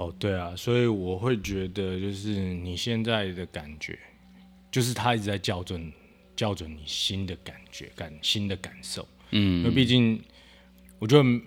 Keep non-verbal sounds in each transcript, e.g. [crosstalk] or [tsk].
哦，对啊，所以我会觉得，就是你现在的感觉，就是他一直在校准、校准你新的感觉、感新的感受。嗯，因为毕竟，我觉得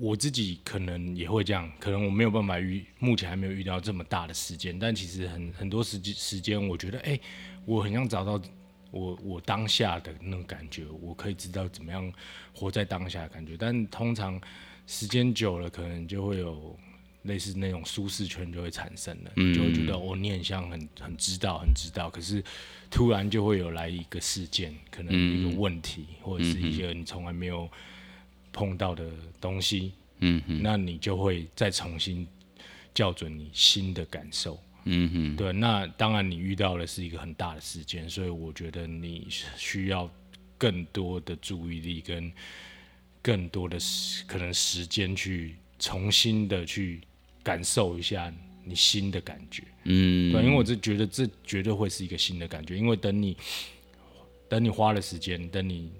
我自己可能也会这样，可能我没有办法遇，目前还没有遇到这么大的时间，但其实很很多时间时间，我觉得，哎，我很想找到我我当下的那种感觉，我可以知道怎么样活在当下的感觉，但通常时间久了，可能就会有。类似那种舒适圈就会产生了，就会觉得哦，你很像很很知道很知道，可是突然就会有来一个事件，可能一个问题，或者是一些你从来没有碰到的东西，嗯那你就会再重新校准你新的感受，嗯哼，对，那当然你遇到的是一个很大的事件，所以我觉得你需要更多的注意力跟更多的时可能时间去重新的去。感受一下你新的感觉，嗯，对，因为我这觉得这绝对会是一个新的感觉，因为等你等你花了时间，等你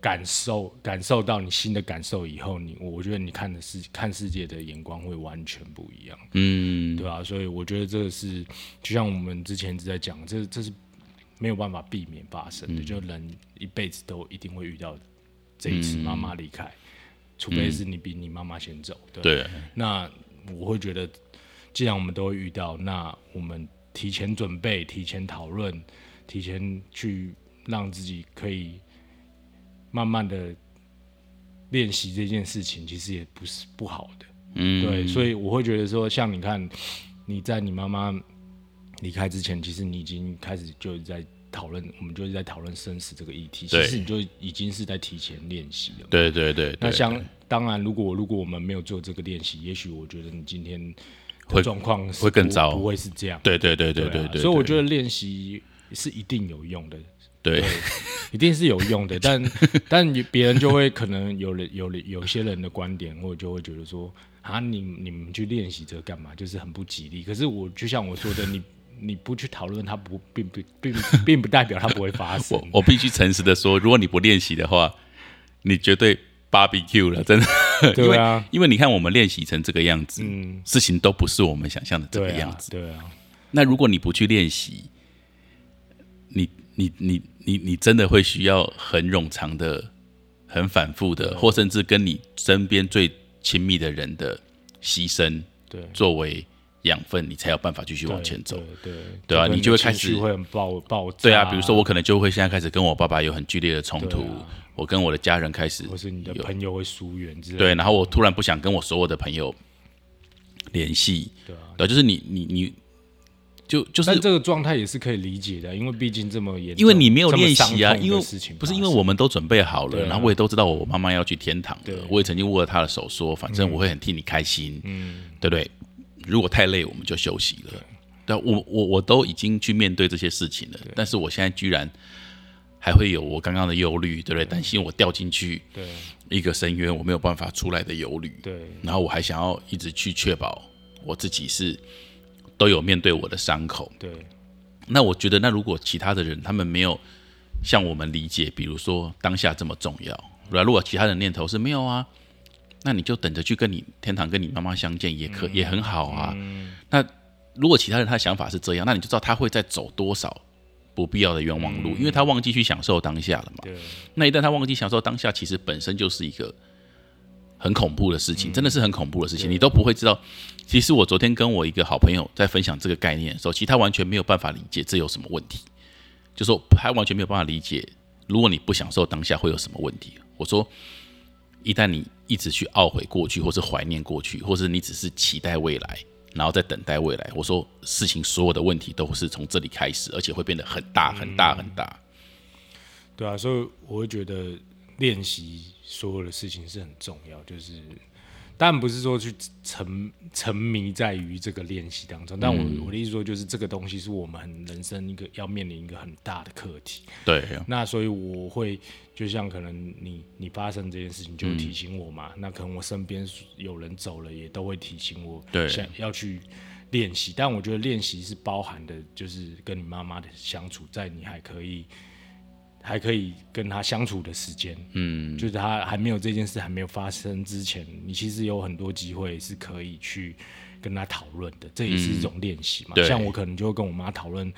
感受感受到你新的感受以后，你我觉得你看的世看世界的眼光会完全不一样，嗯，对吧？所以我觉得这个是就像我们之前一直在讲，这这是没有办法避免发生的，就人一辈子都一定会遇到这一次妈妈离开。除非是你比你妈妈先走，对。那我会觉得，既然我们都会遇到，那我们提前准备、提前讨论、提前去让自己可以慢慢的练习这件事情，其实也不是不好的。嗯，对。所以我会觉得说，像你看，你在你妈妈离开之前，其实你已经开始就在。讨论，我们就是在讨论生死这个议题。其实你就已经是在提前练习了。对对对。那像当然，如果如果我们没有做这个练习，也许我觉得你今天会状况会更糟，不会是这样。对对对对对对。所以我觉得练习是一定有用的。对，[laughs] 一定是有用的。[laughs] 但但别人就会可能有了有了有些人的观点，或者就会觉得说啊，你你们去练习这个干嘛？就是很不吉利。可是我就像我说的，你。你不去讨论，它不并不并 [laughs] 并不代表它不会发生。我我必须诚实的说，如果你不练习的话，你绝对 barbecue 了，[laughs] 真的。对啊，因为你看我们练习成这个样子，嗯，事情都不是我们想象的这个样子。对啊。那如果你不去练习，你你你你你真的会需要很冗长的、很反复的，或甚至跟你身边最亲密的人的牺牲，对，作为。养分，你才有办法继续往前走，对对啊，你就会开始会很爆爆。对啊，比如说我可能就会现在开始跟我爸爸有很剧烈的冲突，我跟我的家人开始，或是你的朋友会疏远之类。对，然后我突然不想跟我所有的朋友联系，对啊，对，就是你你你，就就是，但这个状态也是可以理解的，因为毕竟这么严，因为你没有练习啊，因为不是因为我们都准备好了，然后我也都知道我妈妈要去天堂了，我也曾经握了她的手说，反正我会很替你开心，嗯，对不对？如果太累，我们就休息了。对，我我我都已经去面对这些事情了，但是我现在居然还会有我刚刚的忧虑，对不对？担心我掉进去一个深渊，我没有办法出来的忧虑。对，然后我还想要一直去确保我自己是都有面对我的伤口。对，那我觉得，那如果其他的人他们没有像我们理解，比如说当下这么重要，如果其他的念头是没有啊。那你就等着去跟你天堂跟你妈妈相见也可也很好啊。那如果其他人他的想法是这样，那你就知道他会在走多少不必要的冤枉路，因为他忘记去享受当下了嘛。那一旦他忘记享受当下，其实本身就是一个很恐怖的事情，真的是很恐怖的事情。你都不会知道。其实我昨天跟我一个好朋友在分享这个概念的时候，其实他完全没有办法理解这有什么问题，就说他完全没有办法理解，如果你不享受当下会有什么问题。我说。一旦你一直去懊悔过去，或是怀念过去，或是你只是期待未来，然后再等待未来，我说事情所有的问题都是从这里开始，而且会变得很大很大很大。对啊，所以我会觉得练习所有的事情是很重要，就是。当然不是说去沉沉迷在于这个练习当中，但我我的意思说，就是这个东西是我们很人生一个要面临一个很大的课题。对，那所以我会就像可能你你发生这件事情就提醒我嘛，那可能我身边有人走了也都会提醒我，对，想要去练习。但我觉得练习是包含的，就是跟你妈妈的相处，在你还可以还可以跟他相处的时间，嗯，就是他还没有这件事还没有发生之前，你其实有很多机会是可以去跟他讨论的，这也是一种练习嘛。像我可能就会跟我妈讨论，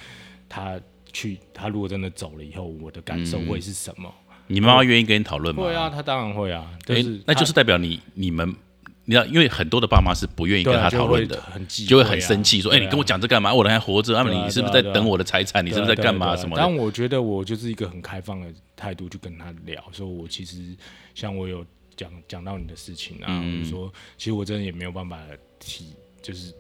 他去他如果真的走了以后，我的感受会是什么？你妈妈愿意跟你讨论吗？会啊，她当然会啊。是那就是代表你你们。你知道，因为很多的爸妈是不愿意跟他讨论的，就会很生气，说：“哎，你跟我讲这干嘛？我人还活着，那么你是不是在等我的财产？你是不是在干嘛？什么？”但我觉得我就是一个很开放的态度去跟他聊，说我其实像我有讲讲到你的事情啊，我说其实我真的也没有办法提，就是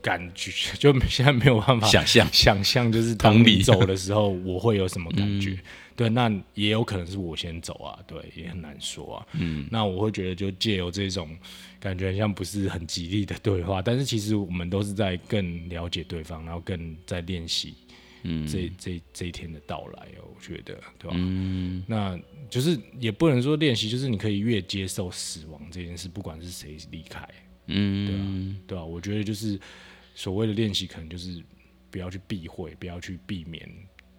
感觉 [laughs] 就现在没有办法想象想象，就是当你走的时候我会有什么感觉。[laughs] 对，那也有可能是我先走啊，对，也很难说啊。嗯，那我会觉得就借由这种感觉，像不是很吉利的对话，但是其实我们都是在更了解对方，然后更在练习，嗯，这这这一天的到来哦，我觉得，对吧？嗯，那就是也不能说练习，就是你可以越接受死亡这件事，不管是谁离开，嗯，对啊，对吧？我觉得就是所谓的练习，可能就是不要去避讳，不要去避免。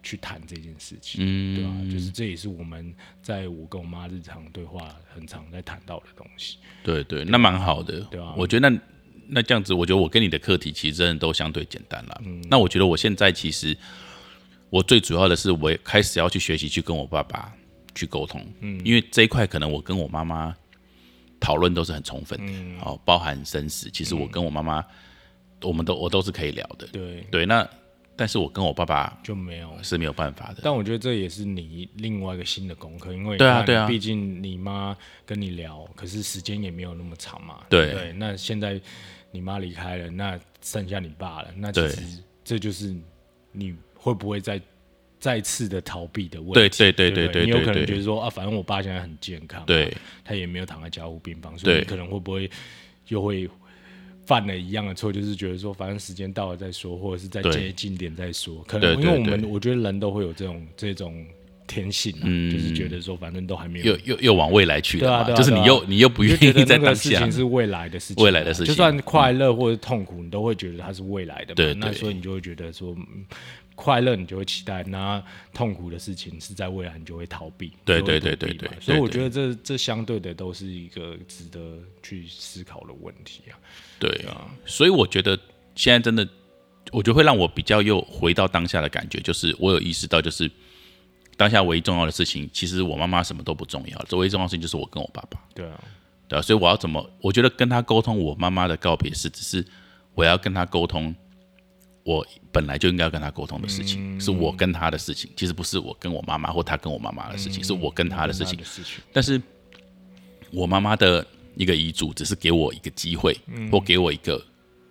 去谈这件事情，嗯对吧？就是这也是我们在我跟我妈日常对话很常在谈到的东西。对对，那蛮好的，对吧？我觉得那那这样子，我觉得我跟你的课题其实真的都相对简单了。嗯那我觉得我现在其实我最主要的是，我开始要去学习去跟我爸爸去沟通，嗯，因为这一块可能我跟我妈妈讨论都是很充分的，哦，包含生死，其实我跟我妈妈，我们都我都是可以聊的，对对，那。但是我跟我爸爸就没有是没有办法的。但我觉得这也是你另外一个新的功课，因为对啊对啊，毕竟你妈跟你聊，可是时间也没有那么长嘛。对对，那现在你妈离开了，那剩下你爸了，那其实这就是你会不会再再次的逃避的问题？对对对对对，你有可能觉得说啊，反正我爸现在很健康，对，他也没有躺在家护病房，所以你可能会不会又会？犯了一样的错，就是觉得说，反正时间到了再说，或者是再接近点再说。可能因为我们，我觉得人都会有这种这种天性，嗯，就是觉得说，反正都还没有，又又又往未来去了，就是你又你又不愿意在当下。事情是未来的事情，未来的事情，就算快乐或者痛苦，你都会觉得它是未来的。对，那所以你就会觉得说。快乐你就会期待，那痛苦的事情是在未来你就会逃避。对对对对对，所以我觉得这这相对的都是一个值得去思考的问题啊。对啊，所以我觉得现在真的，我觉得会让我比较又回到当下的感觉，就是我有意识到，就是当下唯一重要的事情，其实我妈妈什么都不重要，这唯一重要的事情就是我跟我爸爸。对啊，对啊，所以我要怎么？我觉得跟他沟通我妈妈的告别是，只是我要跟他沟通。我本来就应该要跟他沟通的事情，是我跟他的事情，其实不是我跟我妈妈或他跟我妈妈的事情，是我跟他的事情。但是，我妈妈的一个遗嘱只是给我一个机会，或给我一个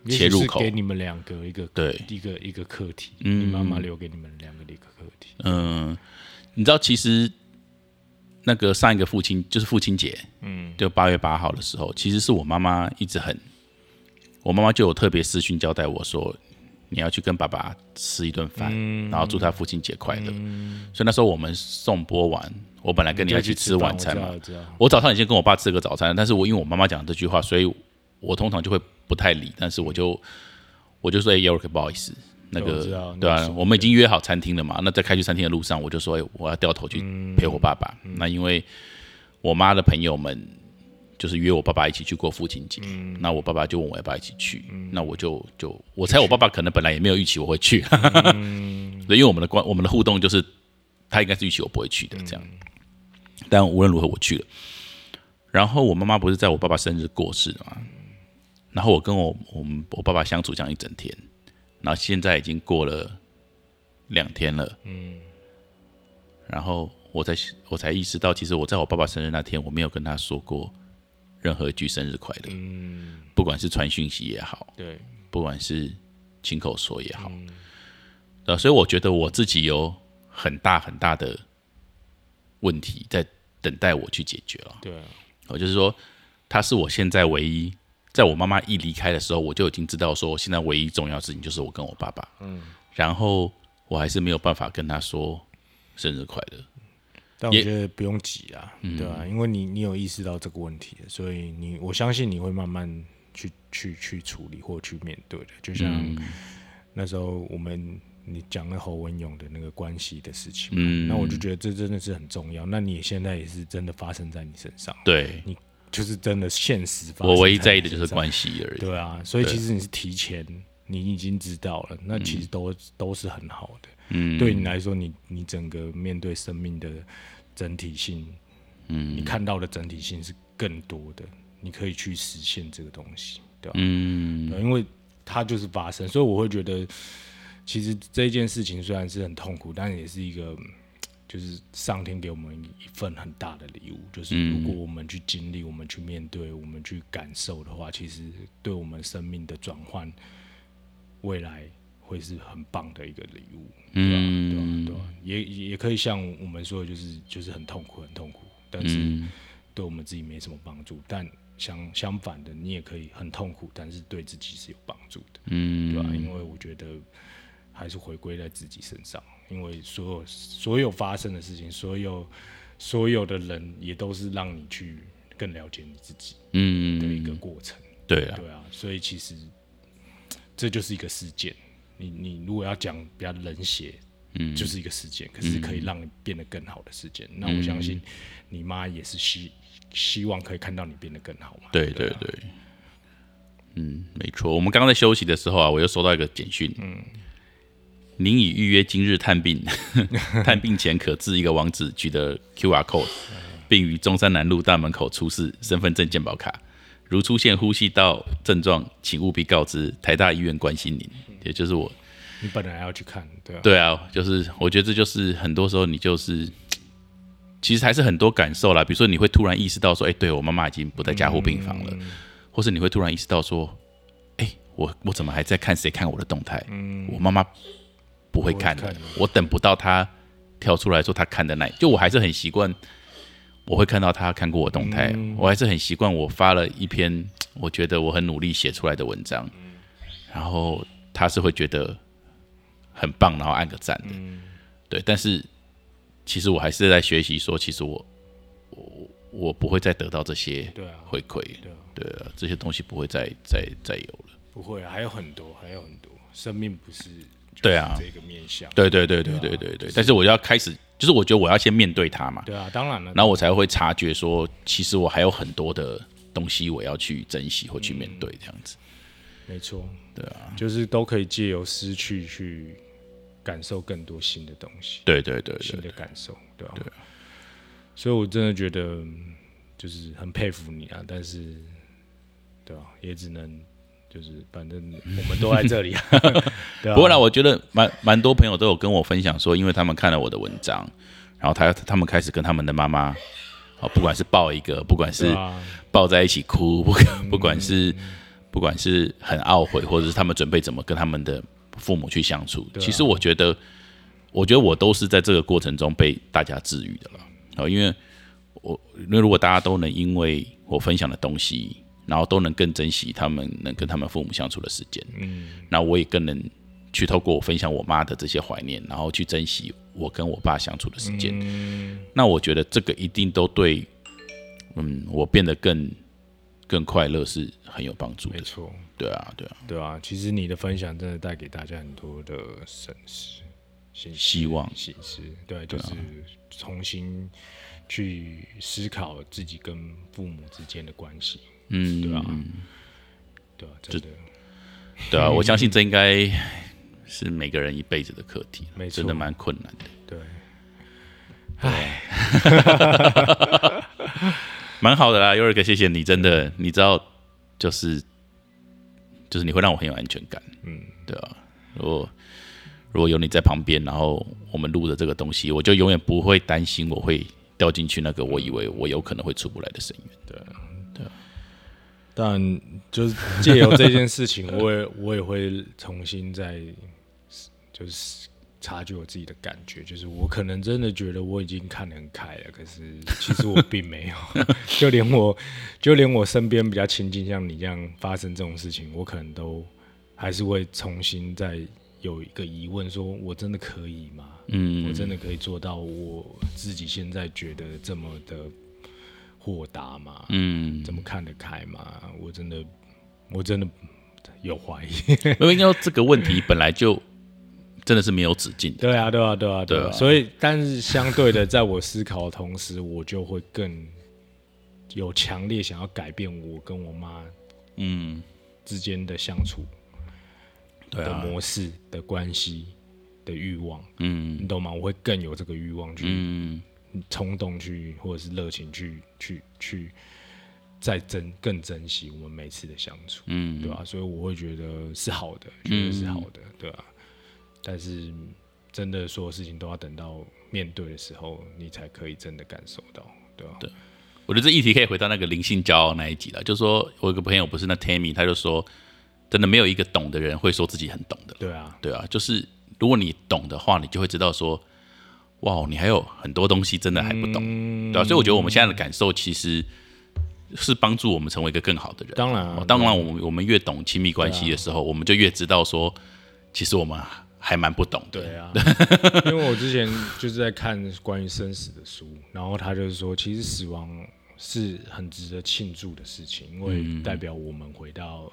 切入口，给你们两个一个对一个一个课题。你妈妈留给你们两个的一个课题。嗯，你知道，其实那个上一个父亲就是父亲节，嗯，就八月八号的时候，其实是我妈妈一直很，我妈妈就有特别私讯交代我说。你要去跟爸爸吃一顿饭，然后祝他父亲节快乐。所以那时候我们送播完，我本来跟你要去吃晚餐嘛。我早上已经跟我爸吃个早餐，但是我因为我妈妈讲这句话，所以我通常就会不太理。但是我就我就说：“哎，York，不好意思，那个对啊？我们已经约好餐厅了嘛。那在开去餐厅的路上，我就说：哎，我要掉头去陪我爸爸。那因为我妈的朋友们。”就是约我爸爸一起去过父亲节，那我爸爸就问我要不要一起去，那我就就我猜我爸爸可能本来也没有预期我会去，[laughs] 因为我们的关我们的互动就是他应该是预期我不会去的这样，但无论如何我去了。然后我妈妈不是在我爸爸生日过世嘛，然后我跟我我们我爸爸相处这样一整天，然后现在已经过了两天了，嗯，然后我才我才意识到，其实我在我爸爸生日那天我没有跟他说过。任何一句生日快乐，嗯，不管是传讯息也好，对，不管是亲口说也好，呃，所以我觉得我自己有很大很大的问题在等待我去解决了。对，我就是说，他是我现在唯一，在我妈妈一离开的时候，我就已经知道说，现在唯一重要事情就是我跟我爸爸，嗯，然后我还是没有办法跟他说生日快乐。但我觉得不用急啊，对吧？因为你你有意识到这个问题，所以你我相信你会慢慢去去去处理或去面对的。就像那时候我们你讲了侯文勇的那个关系的事情，嗯，那我就觉得这真的是很重要。那你现在也是真的发生在你身上，对你就是真的现实发生。我唯一在意的就是关系而已。对啊，所以其实你是提前，你已经知道了，那其实都都是很好的。嗯，对你来说，你你整个面对生命的整体性，嗯，你看到的整体性是更多的，你可以去实现这个东西，对吧？嗯，因为它就是发生，所以我会觉得。其实这件事情虽然是很痛苦，但也是一个，就是上天给我们一份很大的礼物。就是如果我们去经历、我们去面对、我们去感受的话，其实对我们生命的转换，未来会是很棒的一个礼物，对吧？对吧？也也可以像我们说的，就是就是很痛苦、很痛苦，但是对我们自己没什么帮助。但相相反的，你也可以很痛苦，但是对自己是有帮助的，嗯，对吧？因为我觉得。还是回归在自己身上，因为所有所有发生的事情，所有所有的人，也都是让你去更了解你自己，嗯，的一个过程。对啊，对啊，所以其实这就是一个事件。你你如果要讲比较冷血，嗯，就是一个事件，可是可以让你变得更好的事件。那我相信你妈也是希希望可以看到你变得更好嘛。对对对，嗯，没错。我们刚刚在休息的时候啊，我又收到一个简讯，嗯。您已预约今日探病，[laughs] 探病前可至一个网址取得 QR code，并于中山南路大门口出示身份证健保卡。如出现呼吸道症状，请务必告知台大医院关心您。也就是我，你本来要去看，对啊，对啊，就是我觉得这就是很多时候你就是，其实还是很多感受啦。比如说你会突然意识到说，哎，对我妈妈已经不在加护病房了，或是你会突然意识到说，哎，我我怎么还在看谁看我的动态？嗯，我妈妈。不会看的，我等不到他跳出来说他看的那，就我还是很习惯，我会看到他看过我动态，我还是很习惯我发了一篇我觉得我很努力写出来的文章，然后他是会觉得很棒，然后按个赞的，对，但是其实我还是在学习，说其实我我我不会再得到这些回馈，对啊，这些东西不会再再再有了，不会，还有很多，还有很多，生命不是。对啊，这个面向，对对对对对对对。但是我要开始，就是我觉得我要先面对它嘛。对啊，当然了。然后我才会察觉说，其实我还有很多的东西我要去珍惜或去面对，这样子。没错，对啊，就是都可以借由失去去感受更多新的东西。对对对，新的感受，对吧？对。所以我真的觉得，就是很佩服你啊，但是，对吧？也只能。就是反正我们都在这里，[laughs] 不过呢，我觉得蛮蛮多朋友都有跟我分享说，因为他们看了我的文章，然后他他们开始跟他们的妈妈，哦，不管是抱一个，不管是抱在一起哭，不不管是不管是很懊悔，或者是他们准备怎么跟他们的父母去相处，其实我觉得，我觉得我都是在这个过程中被大家治愈的了，哦，因为我那如果大家都能因为我分享的东西。然后都能更珍惜他们能跟他们父母相处的时间，嗯，那我也更能去透过我分享我妈的这些怀念，然后去珍惜我跟我爸相处的时间。嗯，那我觉得这个一定都对，嗯，我变得更更快乐是很有帮助的。没错，对啊，对啊，对啊。其实你的分享真的带给大家很多的省思、希望、对，就是重新去思考自己跟父母之间的关系。嗯，对啊，对啊，真的，对啊，我相信这应该是每个人一辈子的课题，真的蛮困难的。对，唉，[laughs] 蛮好的啦，尤尔哥，谢谢你，真的，你知道，就是就是你会让我很有安全感。嗯，对啊，如果如果有你在旁边，然后我们录的这个东西，我就永远不会担心我会掉进去那个我以为我有可能会出不来的深渊。对。但就是借由这件事情，我也我也会重新再就是察觉我自己的感觉，就是我可能真的觉得我已经看得很开了，可是其实我并没有，[laughs] 就连我就连我身边比较亲近像你这样发生这种事情，我可能都还是会重新再有一个疑问：说我真的可以吗？嗯，我真的可以做到我自己现在觉得这么的。豁达嘛，嗯，怎么看得开嘛？我真的，我真的有怀疑。[laughs] 因为要这个问题本来就真的是没有止境的。对啊，对啊，对啊，对啊。所以，但是相对的，在我思考的同时，我就会更有强烈想要改变我跟我妈嗯，之间的相处的对啊，模式的关系的欲望，嗯你懂吗？我会更有这个欲望去嗯冲动去，或者是热情去去去再珍更珍惜我们每次的相处，嗯，对吧、所以我会觉得是好的，觉得是好的，对吧、但是真的所有事情都要等到面对的时候，你才可以真的感受到，对吧、对。我觉得这议题可以回到那个灵性骄傲那一集了，就是说我有个朋友不是那 Tammy，他就说，真的没有一个懂的人会说自己很懂的，对啊，对啊，就是如果你懂的话，你就会知道说，哇，你还有很多东西真的还不懂，嗯。对啊，所以我觉得我们现在的感受其实是帮助我们成为一个更好的人。当然啊哦当然，我们我们越懂亲密关系的时候，我们就越知道说，其实我们还蛮不懂的。对啊，[laughs] 因为我之前就是在看关于生死的书，然后他就是说，其实死亡是很值得庆祝的事情，因为代表我们回到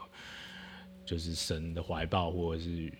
就是神的怀抱，或者是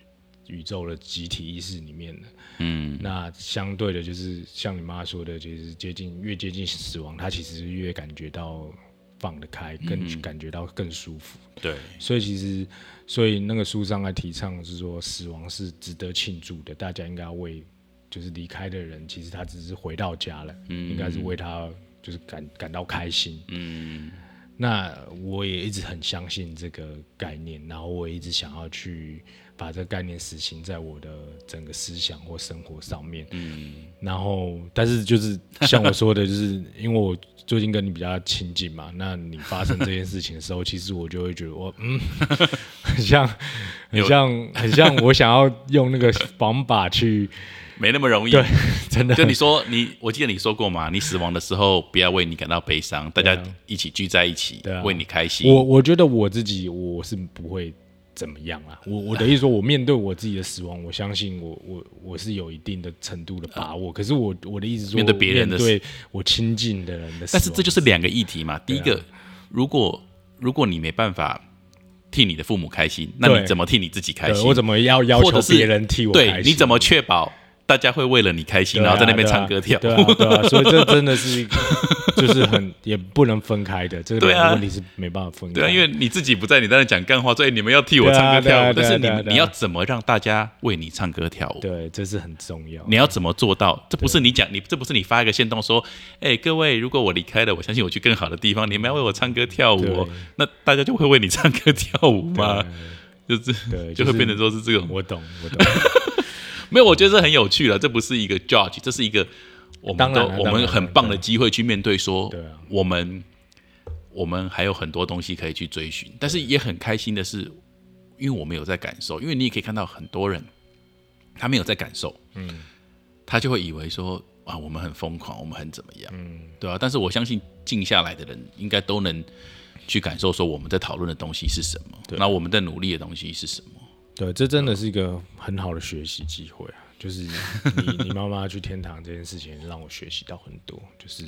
宇宙的集体意识里面的。嗯，那相对的，就是像你妈说的，就是接近越接近死亡，他其实越感觉到放得开，更感觉到更舒服。对，所以其实，所以那个书上来提倡是说，死亡是值得庆祝的，大家应该为就是离开的人，其实他只是回到家了，应该是为他就是感感到开心。嗯那我也一直很相信这个概念，然后我也一直想要去把这个概念实行在我的整个思想或生活上面。嗯，然后，但是就是像我说的，就是因为我最近跟你比较亲近嘛，那你发生这件事情的时候，其实我就会觉得我嗯，很像，很像，很像我想要用那个方法去，[laughs] 没那么容易。对真的就你说你，我记得你说过嘛，你死亡的时候不要为你感到悲伤，大家一起聚在一起，为你开心。我我觉得我自己我是不会怎么样啊。我我的意思说，我面对我自己的死亡，我相信我我我是有一定的程度的把握。可是我我的意思是说，面对别人的面对我亲近的人的死亡，但是这就是两个议题嘛。第一个，如果如果你没办法替你的父母开心，那你怎么替你自己开心？我怎么要要求别人替我开心？对，你怎么确保大家会为了你开心，啊然后在那边唱歌跳对啊，对啊，所以这真的是一个，[laughs] 就是很也不能分开的，这个问题是没办法分开。对啊，因为你自己不在，你在那讲干话，所以你们要替我唱歌跳舞，但是你对啊啊你要怎么让大家为你唱歌跳舞？对，这是很重要。你要怎么做到？这不是你讲，你这不是你发一个线动说，哎，各位，如果我离开了，我相信我去更好的地方，你们要为我唱歌跳舞哦，那大家就会为你唱歌跳舞吗？就是对，就会变成说是这种我懂，我懂。[laughs] 没有，我觉得这很有趣了，这不是一个 judge，这是一个我们当然了都我们很棒的机会去面对说，对啊。我们我们还有很多东西可以去追寻，但是也很开心的是，因为我们有在感受，因为你也可以看到很多人他没有在感受，嗯。他就会以为说啊，我们很疯狂，我们很怎么样，嗯，对啊，但是我相信静下来的人应该都能去感受说我们在讨论的东西是什么，那我们在努力的东西是什么。对，这真的是一个很好的学习机会啊！就是你你妈妈去天堂这件事情，让我学习到很多。就是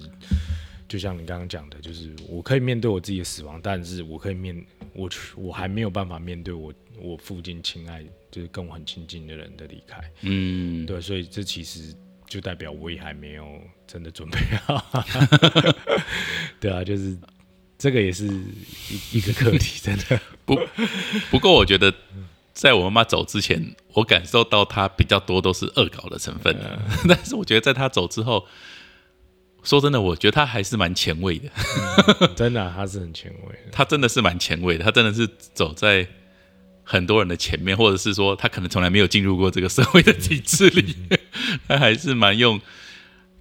就像你刚刚讲的，就是我可以面对我自己的死亡，但是我可以面我我还没有办法面对我我附近亲爱就是跟我很亲近的人的离开。嗯，对，所以这其实就代表我也还没有真的准备好。对啊，就是这个也是一一个课题，真的。不过我觉得，在我妈妈走之前，我感受到她比较多都是恶搞的成分、啊，[laughs] 但是我觉得在她走之后，说真的，我觉得她还是蛮前卫的。[laughs] 真的啊、他是很前卫的。她真的是蛮前卫的，她真的是走在很多人的前面，或者是说，她可能从来没有进入过这个社会的体制里，[laughs] 她还是蛮用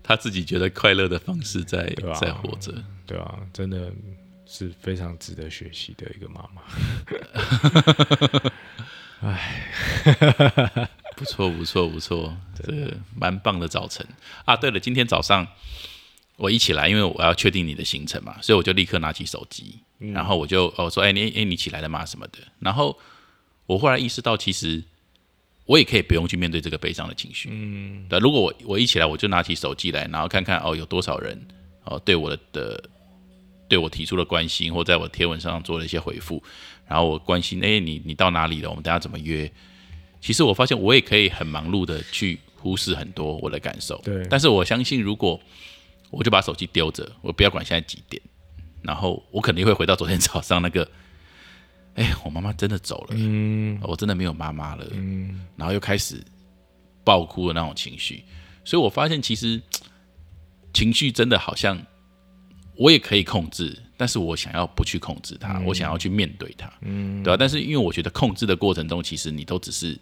她自己觉得快乐的方式在、啊在活着。对啊，真的是非常值得学习的一个妈妈。不错，不错，不错，这个蛮棒的早晨啊！对了，今天早上我一起来，因为我要确定你的行程嘛，所以我就立刻拿起手机，然后我就哦说，哎，你哎你起来了吗？什么的。然后我忽然意识到，其实我也可以不用去面对这个悲伤的情绪。嗯，对，如果我我一起来，我就拿起手机来，然后看看哦有多少人哦对我的的对我提出了关心，或在我贴文上做了一些回复，然后我关心，哎，你你到哪里了？我们等下怎么约？其实我发现我也可以很忙碌的去忽视很多我的感受。对但是我相信，如果我就把手机丢着，我不要管现在几点，然后我肯定会回到昨天早上那个，哎，我妈妈真的走了，嗯我真的没有妈妈了，嗯然后又开始爆哭的那种情绪。所以我发现，其实情绪真的好像我也可以控制，但是我想要不去控制它，我想要去面对它，嗯，对吧、但是因为我觉得控制的过程中，其实你都只是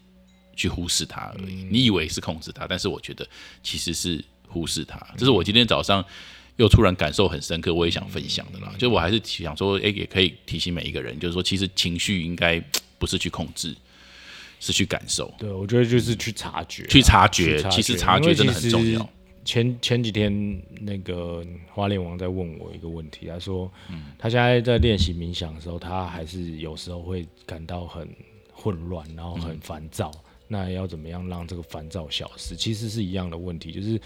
去忽视它而已。你以为是控制它，但是我觉得其实是忽视它。这是我今天早上又突然感受很深刻，我也想分享的啦。就我还是想说，哎、也可以提醒每一个人，就是说，其实情绪应该 [tsk] 不是去控制，是去感受。对，我觉得就是去察觉啊，去察觉去其实察觉真的很重要。前前几天那个花莲王在问我一个问题，他说，他现在在练习冥想的时候，他还是有时候会感到很混乱，然后很烦躁。那要怎么样让这个烦躁消失？其实是一样的问题，就是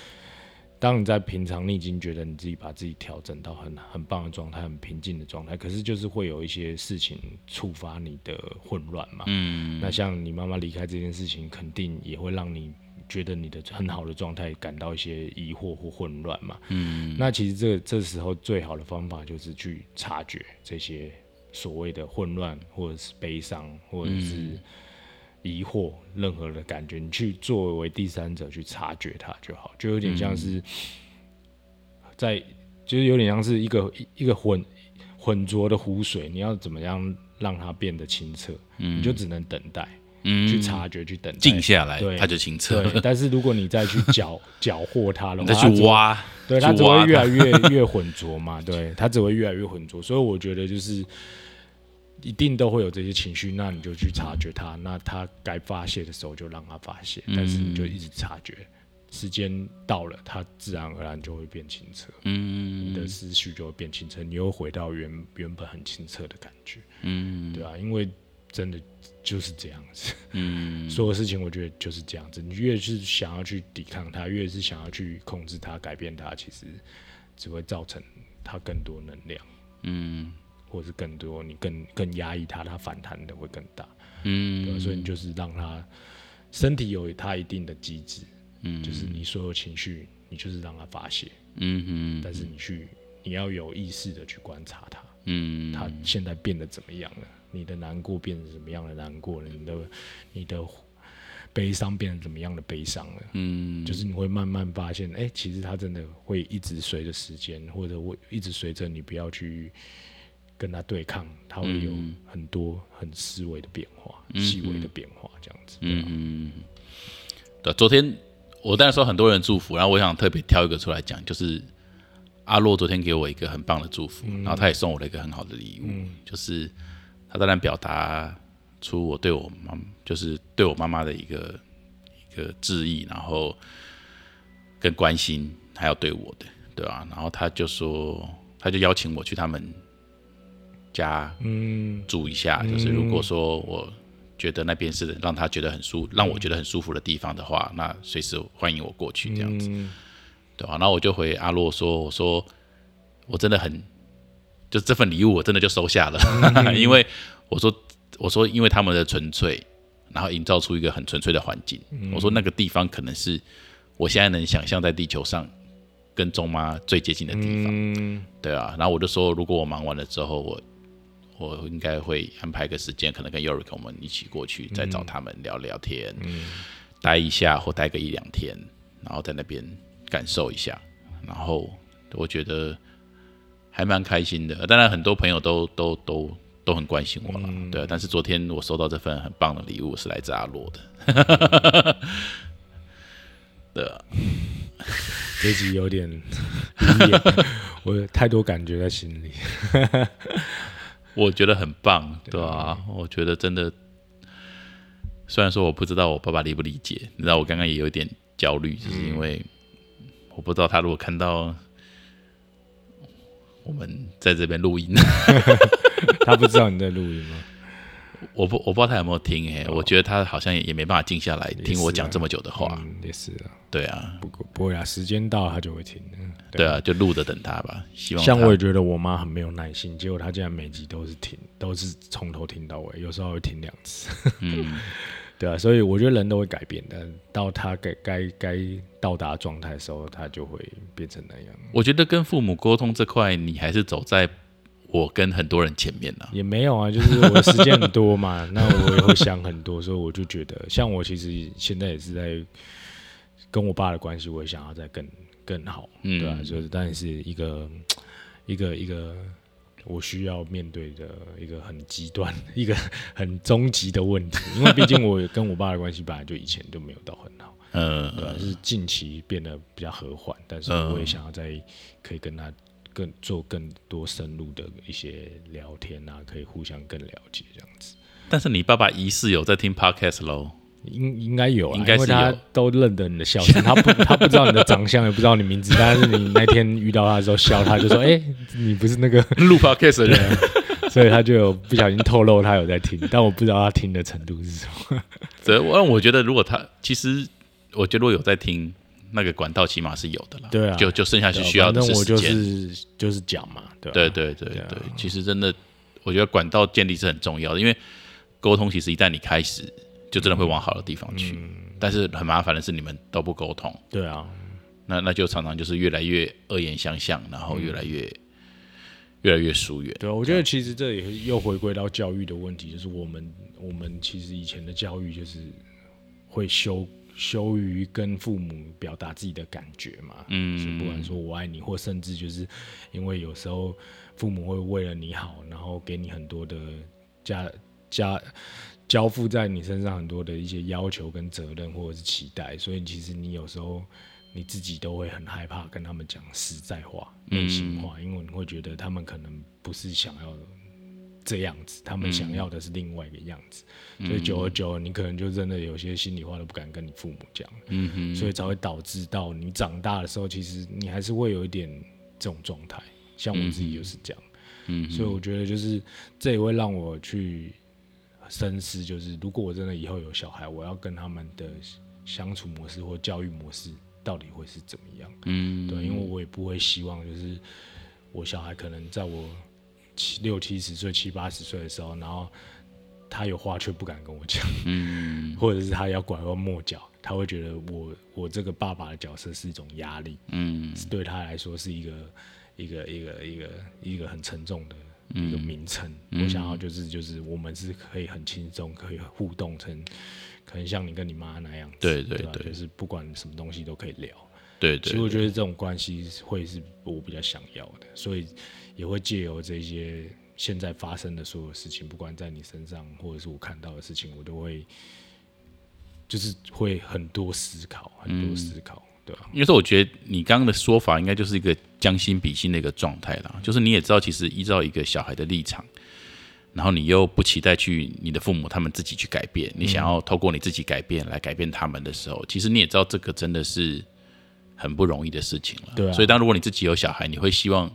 当你在平常你已经觉得你自己把自己调整到很很棒的状态、很平静的状态，可是就是会有一些事情触发你的混乱嘛。嗯，那像你妈妈离开这件事情，肯定也会让你觉得你的很好的状态感到一些疑惑或混乱嘛。嗯，那其实这这时候最好的方法就是去察觉这些所谓的混乱，或者是悲伤，或者是疑惑，任何的感觉，你去作为第三者去察觉它就好，就有点像是在，就是有点像是一个一一个混浑浊的湖水，你要怎么样让它变得清澈？你就只能等待。嗯去察觉、去等待、静下来对，它就清澈。对，了。但是如果你再去 [laughs] 搅搅和它的你话，再去挖，对，它只会越来越 [laughs] 越浑浊嘛，对，它只会越来越浑浊。所以我觉得就是一定都会有这些情绪，那你就去察觉它，那它该发泄的时候就让它发泄，但是你就一直察觉，时间到了，它自然而然就会变清澈，嗯。你的思绪就会变清澈，你又回到原原本很清澈的感觉，嗯。对啊，因为真的就是这样子。嗯。所有事情我觉得就是这样子，你越是想要去抵抗它，越是想要去控制它、改变它，其实只会造成它更多能量，嗯。或者是更多你更更压抑它，它反弹的会更大。嗯。所以你就是让它身体有它一定的机制，嗯。就是你所有情绪，你就是让它发泄，嗯嗯但是你去你要有意识的去观察它，嗯。它现在变得怎么样了？你的难过变成什么样的难过了？你的你的悲伤变成怎么样的悲伤了？嗯，就是你会慢慢发现，哎、其实它真的会一直随着时间，或者会一直随着你不要去跟他对抗，它会有嗯很多很思维的变化，细微的变化，这样子。嗯，对，昨天我当然说很多人祝福，然后我想特别挑一个出来讲，就是阿洛昨天给我一个很棒的祝福，然后他也送我了一个很好的礼物，就是他当然表达出我对我妈，就是对我妈妈的一个一个致意，然后跟关心，还有对我的，对吧、然后他就说，他就邀请我去他们家嗯。住一下，就是如果说我觉得那边是让他觉得很舒，让我觉得很舒服的地方的话，那随时欢迎我过去这样子，嗯。对吧、然后我就回阿洛说，我说我真的很，就这份礼物我真的就收下了，[laughs] 因为我说我说因为他们的纯粹，然后营造出一个很纯粹的环境，我说那个地方可能是我现在能想象在地球上跟中妈最接近的地方。嗯。对啊，然后我就说，如果我忙完了之后，我我应该会安排个时间，可能跟 Yorick 我们一起过去，再找他们聊聊天，待一下或待个一两天，然后在那边感受一下，然后我觉得还蛮开心的。当然，很多朋友都都都都很关心我了，对啊。但是昨天我收到这份很棒的礼物，是来自阿洛的，[laughs] 对啊，这集有点 [laughs] 我有太多感觉在心里。[laughs] 我觉得很棒，对啊，我觉得真的，虽然说我不知道我爸爸理不理解，你知道我刚刚也有一点焦虑，就是因为我不知道他如果看到我们在这边录音，[laughs] 他不知道你在录音吗？[laughs] 我不我不知道他有没有听哎，我觉得他好像也也没办法静下来听我讲这么久的话。嗯，也是啊，对啊，不过不会啊，时间到他就会听的。对啊，就录着等他吧。希望像我也觉得我妈很没有耐心，结果她竟然每集都是听，都是从头听到尾，有时候会听两次。嗯，对啊，所以我觉得人都会改变的，到他该该该到达状态的时候，他就会变成那样。我觉得跟父母沟通这块，你还是走在我跟很多人前面呢、也没有啊，就是我的时间很多嘛，[laughs] 那我也会想很多，所以我就觉得，像我其实现在也是在跟我爸的关系，我也想要再更更好，嗯对啊，就是但是一个一个一个我需要面对的一个很极端、[laughs] 一个很终极的问题，因为毕竟我跟我爸的关系本来就以前就没有到很好，[laughs] 嗯，对啊，是近期变得比较和缓，但是嗯我也想要再可以跟他更做更多深入的一些聊天啊，可以互相更了解这样子。但是你爸爸疑似有在听 podcast 喽。应应该有啊，应该是因为他都认得你的笑声，[laughs] 他不他不知道你的长相，也不知道你名字，但是你那天遇到他的时候笑，他就说：“哎、[laughs] 你不是那个。录 podcast 的人，” [laughs] 所以他就有不小心透露他有在听，但我不知道他听的程度是什么。这我我觉得如果他其实，我觉得如果有在听，那个管道起码是有的啦。对啊就就剩下是需要的反正我就。是就是讲嘛，对吧、对对对对啊对，其实真的，我觉得管道建立是很重要的，因为沟通其实一旦你开始，就真的会往好的地方去。嗯。但是很麻烦的是你们都不沟通，对啊，那那就常常就是越来越恶言相向，然后越来越、越来越疏远。对啊，我觉得其实这也又回归到教育的问题，就是我们我们其实以前的教育就是会羞羞于跟父母表达自己的感觉嘛，嗯。是不管说我爱你，或甚至就是因为有时候父母会为了你好，然后给你很多的加加交付在你身上很多的一些要求跟责任或者是期待，所以其实你有时候你自己都会很害怕跟他们讲实在话、内心话，因为你会觉得他们可能不是想要这样子，他们想要的是另外一个样子，所以久而久，你可能就真的有些心里话都不敢跟你父母讲，所以才会导致到你长大的时候，其实你还是会有一点这种状态。像我自己就是这样，嗯，所以我觉得就是这也会让我去深思，就是如果我真的以后有小孩，我要跟他们的相处模式或教育模式到底会是怎么样？嗯，对，因为我也不会希望就是我小孩可能在我七六七十岁、七八十岁的时候，然后他有话却不敢跟我讲，嗯。[laughs] 或者是他要拐弯抹角，他会觉得我我这个爸爸的角色是一种压力，嗯。是对他来说是一个一个一个一个一个很沉重的一个名称。我想要就是就是我们是可以很轻松，可以互动成，可能像你跟你妈那样子，对对吧？对。就是不管什么东西都可以聊。对对其实我觉得这种关系会是我比较想要的，所以也会借由这些现在发生的所有事情，不管在你身上或者是我看到的事情，我都会就是会很多思考，很多思考，对吧、因为说我觉得你刚刚的说法应该就是一个将心比心的一个状态啦，就是你也知道，其实依照一个小孩的立场，然后你又不期待去你的父母他们自己去改变，你想要透过你自己改变来改变他们的时候，其实你也知道这个真的是很不容易的事情了。对啊。所以当如果你自己有小孩，你会希望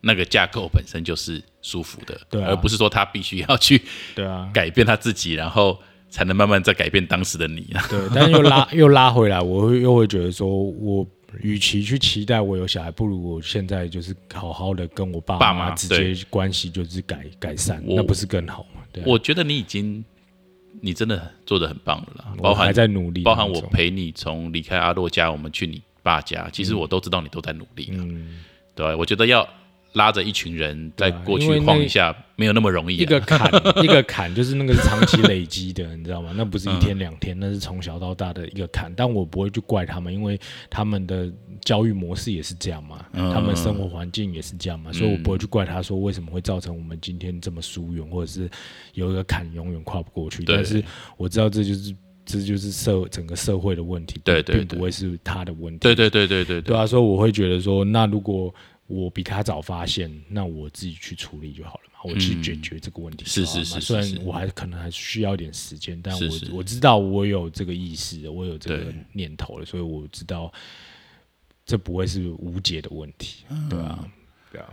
那个架构本身就是舒服的，对啊。而不是说他必须要去对啊，改变他自己，然后才能慢慢再改变当时的你。啊。[laughs] 对，但是又拉 [laughs] 又拉回来，我会又会觉得说，我与其去期待我有小孩，不如我现在就是好好的跟我爸爸妈妈直接关系就是改改善，那不是更好吗？对啊、我觉得你已经，你真的做的很棒了啦，包含还在努力，包含我陪你从离开阿洛家，我们去你爸家，其实我都知道你都在努力了，嗯，对我觉得要拉着一群人在对啊过去晃一下，没有那么容易、啊。一个坎一个坎，就是那个是长期累积的，[laughs] 你知道吗？那不是一嗯天两天，那是从小到大的一个坎。但我不会去怪他们，因为他们的教育模式也是这样嘛，嗯他们生活环境也是这样嘛，所以我不会去怪他说为什么会造成我们今天这么疏远，或者是有一个坎永远跨不过去。但是我知道这就是这就是社整个社会的问题，对对对并不会是他的问题。对对对对对对啊，所以我会觉得说，那如果我比他早发现，那我自己去处理就好了嘛，我去解决这个问题是。是是是虽然我还可能还需要一点时间，但我我知道我有这个意识，我有这个念头了，所以我知道这不会是无解的问题，嗯。对啊，对啊，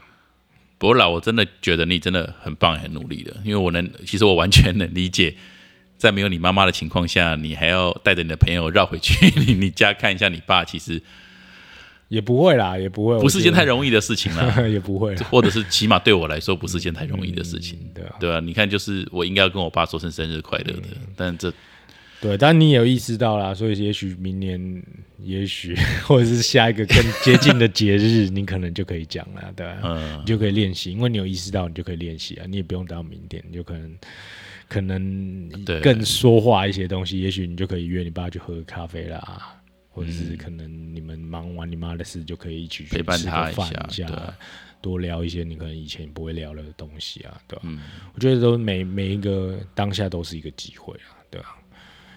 不过老，我真的觉得你真的很棒，很努力的，因为我能，其实我完全能理解，在没有你妈妈的情况下，你还要带着你的朋友绕回去你 [laughs] 你家看一下你爸，其实也不会啦，也不会，不是件太容易的事情啦，[laughs] 也不会，或者是起码对我来说不是件太容易的事情，对啊，对啊，你看，就是我应该要跟我爸说声生日快乐的，但这。对，但你也有意识到啦，所以也许明年，也许 [laughs] 或者是下一个更接近的节日，你可能就可以讲了，对吧？嗯，你就可以练习，因为你有意识到，你就可以练习啊。你也不用等到明天，你就可能可能更说话一些东西，也许你就可以约你爸去喝咖啡啦，或者是可能你们忙完你妈的事，就可以一起去陪伴他一下，多聊一些你可能以前不会聊的东西啊，对吧？嗯，我觉得都每每一个当下都是一个机会啊，对吧？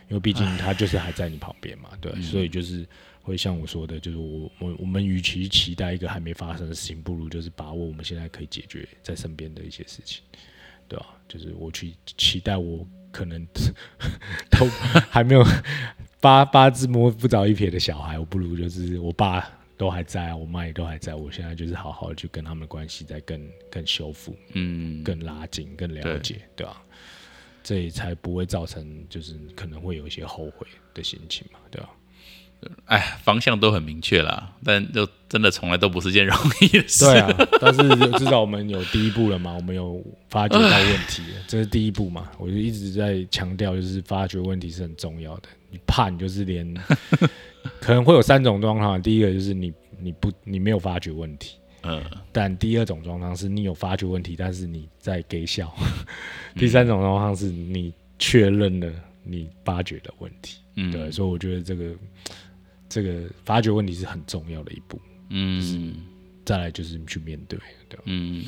因为毕竟他就是还在你旁边嘛，对，所以就是会像我说的，就是我我我们与其期待一个还没发生的事情，不如就是把握我们现在可以解决在身边的一些事情，对吧？就是我去期待我可能都 [laughs] 还没有八八字摸不着一撇的小孩，我不如就是我爸都还在啊，我妈也都还在，我现在就是好好的去跟他们的关系再更更修复，嗯，更拉近，更了解，对吧？这也才不会造成，就是可能会有一些后悔的心情嘛，对吧？哎，方向都很明确啦，但就真的从来都不是件容易的事。对啊，但是至少我们有第一步了嘛，我们有发觉到问题，这是第一步嘛。我就一直在强调，就是发觉问题是很重要的。你怕，你就是连 [laughs] 可能会有三种状况，第一个就是你你不你没有发觉问题。嗯，但第二种状况是你有发觉问题，但是你在给笑；[laughs] 第三种状况是你确认了你发觉的问题。嗯，对，所以我觉得这个这个发掘问题是很重要的一步。嗯，再来就是去面对，对嗯，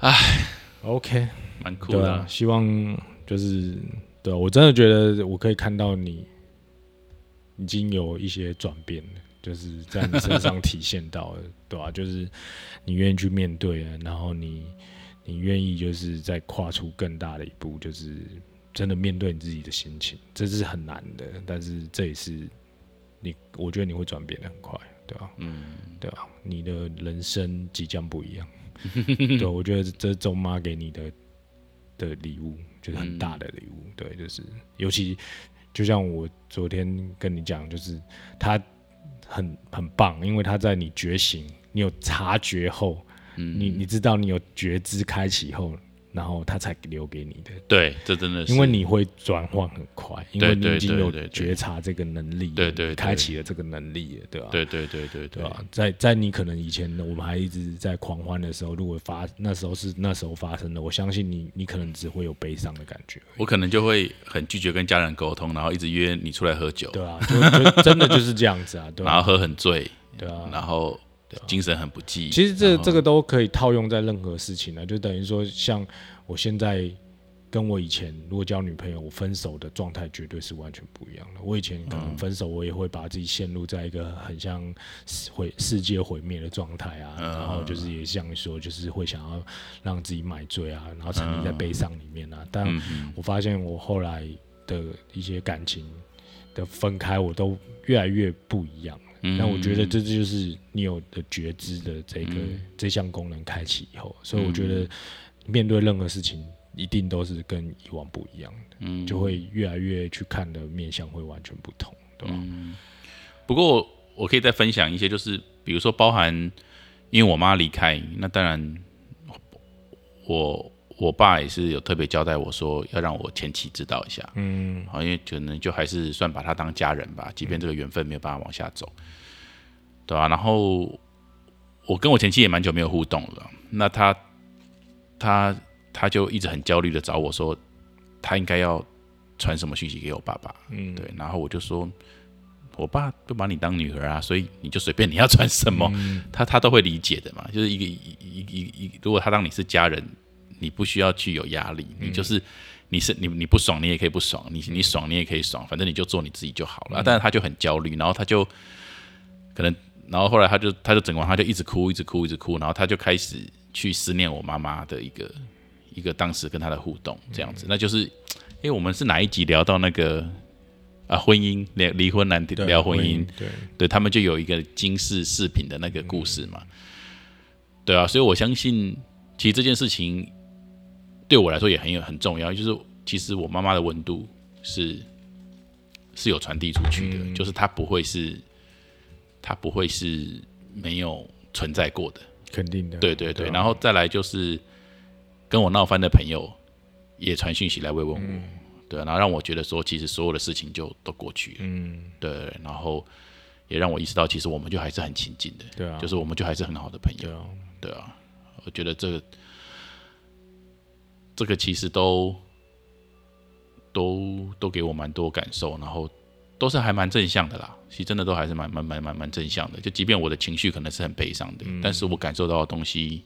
哎，OK，蛮酷的。希望就是对我真的觉得我可以看到你已经有一些转变了。就是在你身上体现到，对吧？[laughs] 就是你愿意去面对，然后你你愿意就是再跨出更大的一步，就是真的面对你自己的心情，这是很难的。但是这也是你，我觉得你会转变的很快，对吧？嗯，对吧？你的人生即将不一样。[laughs] 对，我觉得这是周妈给你的的礼物，就是很大的礼物。对，就是尤其就像我昨天跟你讲，就是他。很很棒，因为他在你觉醒、你有察觉后，嗯你你知道你有觉知开启后。然后他才留给你的，对，这真的是，因为你会转换很快，因为你已经有觉察这个能力，对对，开启了这个能力，对吧？对对对对对。吧？在在你可能以前我们还一直在狂欢的时候，如果发那时候是那时候发生的，我相信你你可能只会有悲伤的感觉，我可能就会很拒绝跟家人沟通，然后一直约你出来喝酒，对啊，就真的就是这样子啊，对 [laughs] 然后喝很醉，对啊，然后。精神很不济。其实这这个都可以套用在任何事情呢，就等于说，像我现在跟我以前如果交女朋友，我分手的状态绝对是完全不一样的。我以前可能分手，我也会把自己陷入在一个很像毁世界毁灭的状态啊，然后就是也像说，就是会想要让自己买醉啊，然后沉溺在悲伤里面啊。但我发现我后来的一些感情的分开，我都越来越不一样。那我觉得这就是你有的觉知的这个这项功能开启以后，所以我觉得面对任何事情一定都是跟以往不一样的，就会越来越去看的面相会完全不同，对吧？不过我可以再分享一些，就是比如说包含因为我妈离开，那当然我我爸也是有特别交代我说要让我前妻知道一下，嗯，好，因为可能就还是算把他当家人吧，即便这个缘分没有办法往下走。对吧？然后我跟我前妻也蛮久没有互动了。那他他他就一直很焦虑的找我说，他应该要传什么讯息给我爸爸？嗯，对。然后我就说，我爸就把你当女儿啊，所以你就随便你要传什么，他他都会理解的嘛。就是一个一一一一，如果他当你是家人，你不需要去有压力，你就是你是你你不爽，你也可以不爽，你你爽你也可以爽，反正你就做你自己就好了。但是他就很焦虑，然后他就可能。然后后来他就他就整完他就一直哭一直哭一直哭，然后他就开始去思念我妈妈的一个一个当时跟他的互动这样子，那就是因为我们是哪一集聊到那个啊婚姻离离婚难聊婚姻，对。对他们就有一个金氏饰品的那个故事嘛，对啊，所以我相信，其实这件事情对我来说也很有很重要，就是其实我妈妈的温度是是有传递出去的，就是她不会是她不会是没有存在过的，肯定的。对对对，啊。然后再来就是跟我闹翻的朋友也传讯息来慰问我，对，然后让我觉得说，其实所有的事情就都过去了，嗯，对，然后也让我意识到，其实我们就还是很亲近的，对啊，就是我们就还是很好的朋友。对，啊，对啊，我觉得这个这个其实都都都给我蛮多感受，然后都是还蛮正向的啦。其实真的都还是蛮蛮蛮蛮蛮正向的。就即便我的情绪可能是很悲伤的，嗯但是我感受到的东西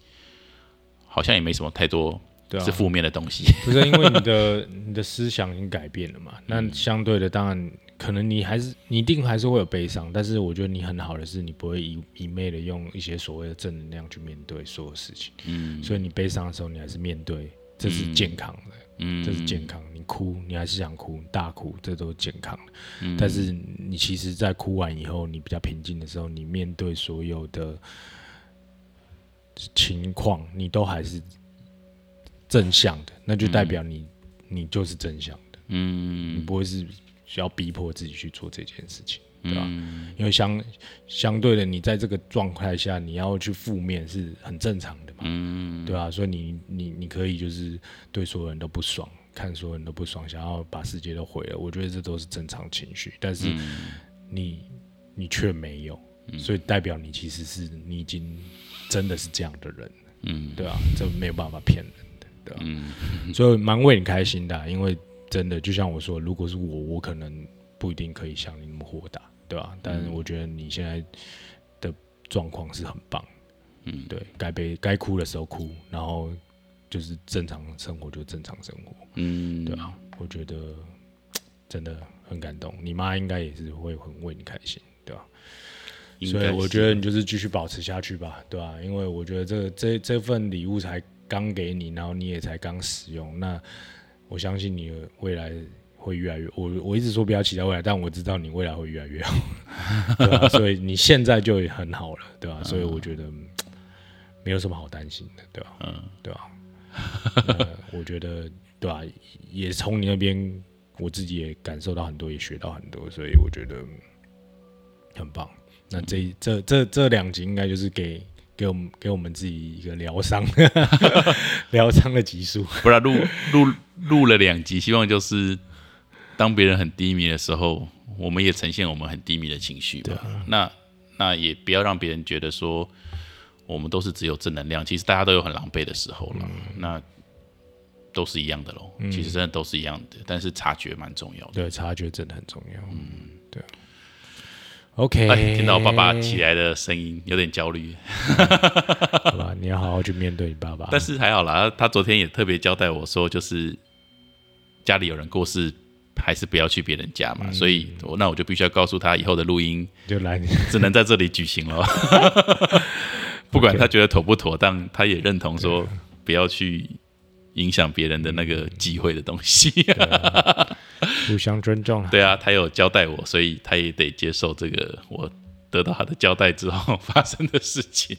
好像也没什么太多对啊，是负面的东西。[laughs] 不是因为你的 [laughs] 你的思想已经改变了嘛？嗯那相对的，当然可能你还是你一定还是会有悲伤，但是我觉得你很好的是，你不会一一昧的用一些所谓的正能量去面对所有事情。嗯所以你悲伤的时候，你还是面对，这是健康的，嗯，这是健康。你哭，你还是想哭，你大哭，这都是健康的。嗯。但是你其实，在哭完以后，你比较平静的时候，你面对所有的情况，你都还是正向的，那就代表你、你就是正向的，你嗯不会是需要逼迫自己去做这件事情，对吧？嗯。因为相相对的，你在这个状态下，你要去负面是很正常的嘛，嗯对吧、所以你你你可以就是对所有人都不爽，看所有人都不爽，想要把世界都毁了，我觉得这都是正常情绪，但是嗯你你却没有，所以代表你其实是你已经真的是这样的人，嗯对吧、这没有办法骗人的，对吧、嗯。所以蛮为你开心的啊、因为真的就像我说，如果是我，我可能不一定可以像你那么豁达，对吧、但是我觉得你现在的状况是很棒，嗯。对，该悲该哭的时候哭，然后就是正常生活就正常生活，嗯，对啊，我觉得真的很感动，你妈应该也是会很为你开心，对吧、所以我觉得你就是继续保持下去吧，对吧、因为我觉得这这这份礼物才刚给你，然后你也才刚使用，那我相信你的未来会越来越。我我一直说不要期待未来，但我知道你未来会越来越好，[laughs] 对吧、所以你现在就很好了，对吧、所以我觉得嗯没有什么好担心的，对吧、嗯对吧、那 [laughs] 我觉得对吧、也从你那边我自己也感受到很多，也学到很多，所以我觉得嗯很棒。那这一这这这两集应该就是给给我们给我们自己一个疗伤 [laughs] 疗伤的集数。不然录录录了两集，希望就是当别人很低迷的时候，我们也呈现我们很低迷的情绪吧。那那也不要让别人觉得说我们都是只有正能量，其实大家都有很狼狈的时候了。那都是一样的喽，其实真的都是一样的，但是察觉蛮重要的。对，察觉真的很重要。嗯，对。OK，哎，听到爸爸起来的声音，有点焦虑，好吧，你要好好去面对你爸爸。[laughs] 但是还好啦。他昨天也特别交代我说，就是家里有人过世，还是不要去别人家嘛。所以我那我就必须要告诉他，以后的录音就来 [laughs] 只能在这里举行了。[laughs] 不管他觉得妥不妥当，他也认同说不要去影响别人的那个机会的东西。互相尊重啊。对啊，他有交代我，所以他也得接受这个我得到他的交代之后发生的事情。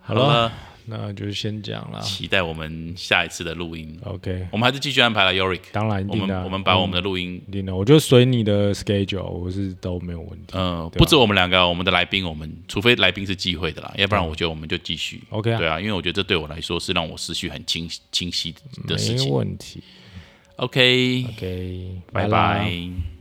好了了，那就先讲了。期待我们下一次的录音。OK，我们还是继续安排了 Yorick，当然一我定的啊。们我们把我们的录音，一定的，我就随你的 schedule，我是都没有问题。嗯，不止我们两个，我们的来宾，我们除非来宾是忌讳的啦，要不然我觉得我们就继续。OK 啊对啊，因为我觉得这对我来说是让我思绪很清清晰的事没情。问题。OK，OK，拜啦拜。